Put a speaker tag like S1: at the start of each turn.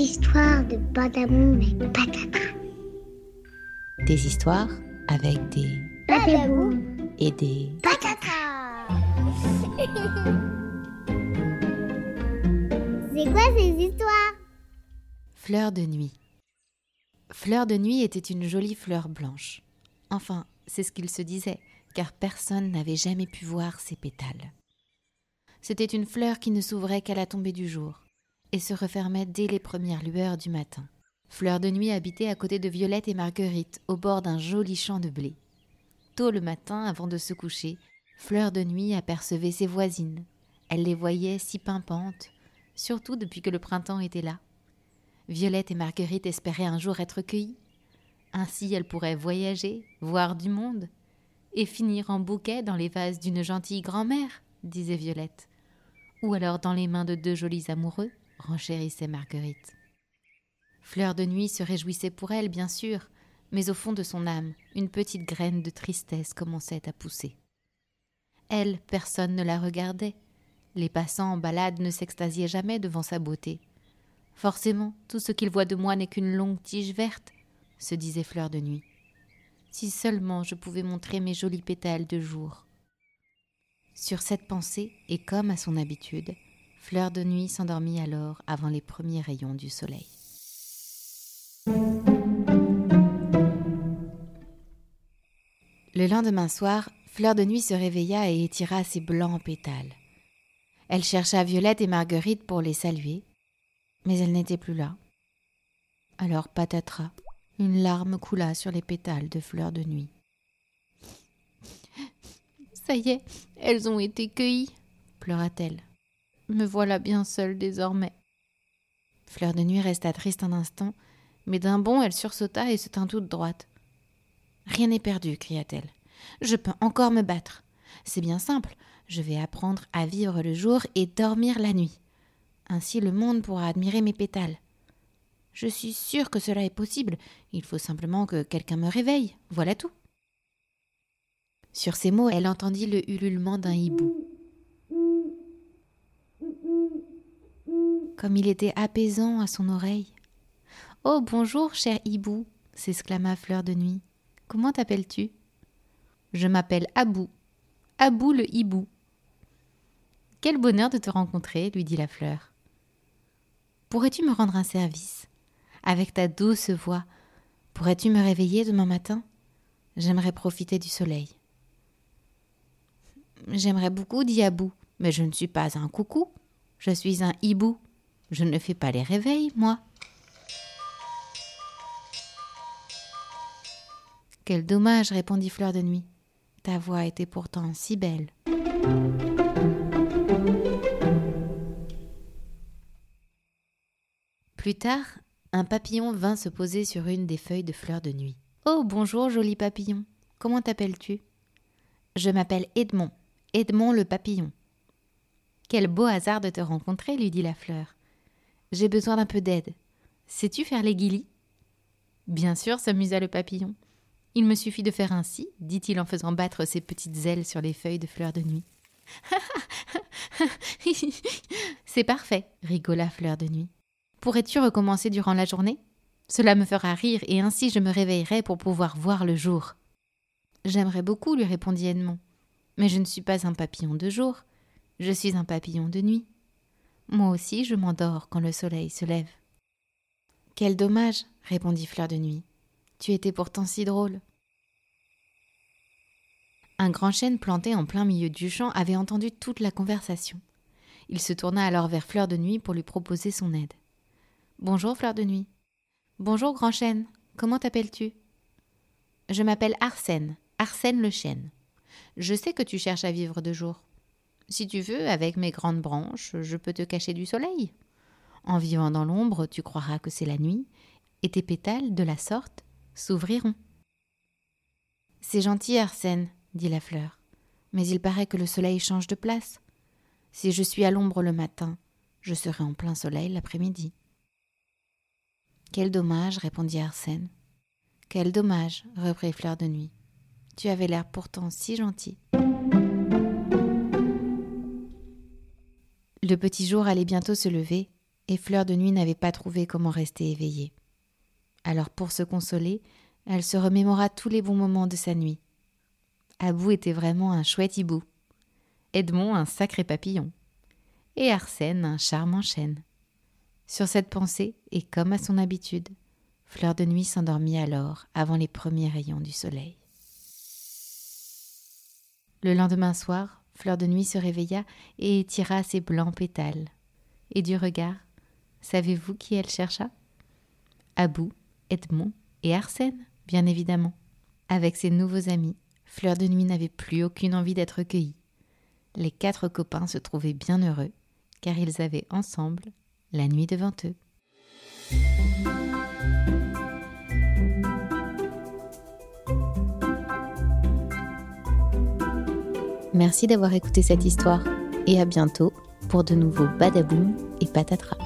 S1: histoires de Badamoum et.
S2: Des histoires avec des
S1: Badamoum
S2: et des
S1: Patata. C'est quoi ces histoires?
S2: Fleurs de nuit. Fleur de nuit était une jolie fleur blanche. Enfin, c'est ce qu'il se disait, car personne n'avait jamais pu voir ses pétales. C'était une fleur qui ne s'ouvrait qu'à la tombée du jour et se refermait dès les premières lueurs du matin. Fleur de nuit habitait à côté de Violette et Marguerite, au bord d'un joli champ de blé. Tôt le matin, avant de se coucher, Fleur de nuit apercevait ses voisines. Elle les voyait si pimpantes, surtout depuis que le printemps était là. Violette et Marguerite espéraient un jour être cueillies. Ainsi elles pourraient voyager, voir du monde, et finir en bouquet dans les vases d'une gentille grand-mère, disait Violette. Ou alors dans les mains de deux jolis amoureux, renchérissait Marguerite. Fleur de nuit se réjouissait pour elle, bien sûr, mais au fond de son âme, une petite graine de tristesse commençait à pousser. Elle, personne ne la regardait. Les passants en balade ne s'extasiaient jamais devant sa beauté. Forcément, tout ce qu'il voit de moi n'est qu'une longue tige verte, se disait Fleur de Nuit. Si seulement je pouvais montrer mes jolis pétales de jour. Sur cette pensée, et comme à son habitude, Fleur de Nuit s'endormit alors avant les premiers rayons du soleil. Le lendemain soir, Fleur de Nuit se réveilla et étira ses blancs pétales. Elle chercha Violette et Marguerite pour les saluer, mais elles n'étaient plus là. Alors patatras, une larme coula sur les pétales de Fleur de Nuit. Ça y est, elles ont été cueillies, pleura-t-elle. Me voilà bien seule désormais. Fleur de Nuit resta triste un instant, mais d'un bond elle sursauta et se tint toute droite. Rien n'est perdu, cria-t-elle. Je peux encore me battre. C'est bien simple, je vais apprendre à vivre le jour et dormir la nuit. Ainsi le monde pourra admirer mes pétales. Je suis sûre que cela est possible, il faut simplement que quelqu'un me réveille, voilà tout. Sur ces mots, elle entendit le ululement d'un hibou. Comme il était apaisant à son oreille. Oh, bonjour, cher hibou, s'exclama Fleur de Nuit. Comment t'appelles-tu? Je m'appelle Abou. Abou le hibou. Quel bonheur de te rencontrer, lui dit la fleur. Pourrais-tu me rendre un service? Avec ta douce voix, pourrais-tu me réveiller demain matin? J'aimerais profiter du soleil. J'aimerais beaucoup, dit Abou, mais je ne suis pas un coucou. Je suis un hibou. Je ne fais pas les réveils, moi. Quel dommage, répondit Fleur de Nuit. Ta voix était pourtant si belle. Plus tard, un papillon vint se poser sur une des feuilles de Fleur de Nuit. Oh, bonjour, joli papillon. Comment t'appelles-tu? Je m'appelle Edmond. Edmond le papillon. Quel beau hasard de te rencontrer, lui dit la fleur. J'ai besoin d'un peu d'aide. Sais-tu faire les guilis? Bien sûr, s'amusa le papillon. Il me suffit de faire ainsi, dit-il en faisant battre ses petites ailes sur les feuilles de fleur de nuit. C'est parfait, rigola Fleur de Nuit. Pourrais-tu recommencer durant la journée? Cela me fera rire et ainsi je me réveillerai pour pouvoir voir le jour. J'aimerais beaucoup, lui répondit Edmond. Mais je ne suis pas un papillon de jour, je suis un papillon de nuit. Moi aussi je m'endors quand le soleil se lève. Quel dommage, répondit Fleur de Nuit. Tu étais pourtant si drôle. Un grand chêne planté en plein milieu du champ avait entendu toute la conversation. Il se tourna alors vers Fleur de Nuit pour lui proposer son aide. Bonjour Fleur de Nuit. Bonjour Grand Chêne. Comment t'appelles-tu? Je m'appelle Arsène, Arsène le chêne. Je sais que tu cherches à vivre de jour. Si tu veux, avec mes grandes branches, je peux te cacher du soleil. En vivant dans l'ombre, tu croiras que c'est la nuit, et tes pétales, de la sorte, s'ouvriront. C'est gentil, Arsène, dit la fleur, mais il paraît que le soleil change de place. Si je suis à l'ombre le matin, je serai en plein soleil l'après-midi. Quel dommage, répondit Arsène. Quel dommage, reprit Fleur de Nuit. Tu avais l'air pourtant si gentil. Le petit jour allait bientôt se lever, et Fleur de Nuit n'avait pas trouvé comment rester éveillée. Alors pour se consoler, elle se remémora tous les bons moments de sa nuit. Abou était vraiment un chouette hibou, Edmond un sacré papillon, et Arsène un charmant chêne. Sur cette pensée, et comme à son habitude, Fleur de Nuit s'endormit alors avant les premiers rayons du soleil. Le lendemain soir, Fleur de Nuit se réveilla et tira ses blancs pétales. Et du regard, savez-vous qui elle chercha? Abou, Edmond et Arsène, bien évidemment. Avec ses nouveaux amis, Fleur de Nuit n'avait plus aucune envie d'être cueillie. Les quatre copains se trouvaient bien heureux, car ils avaient ensemble la nuit devant eux. Merci d'avoir écouté cette histoire et à bientôt pour de nouveaux badaboum et patatras.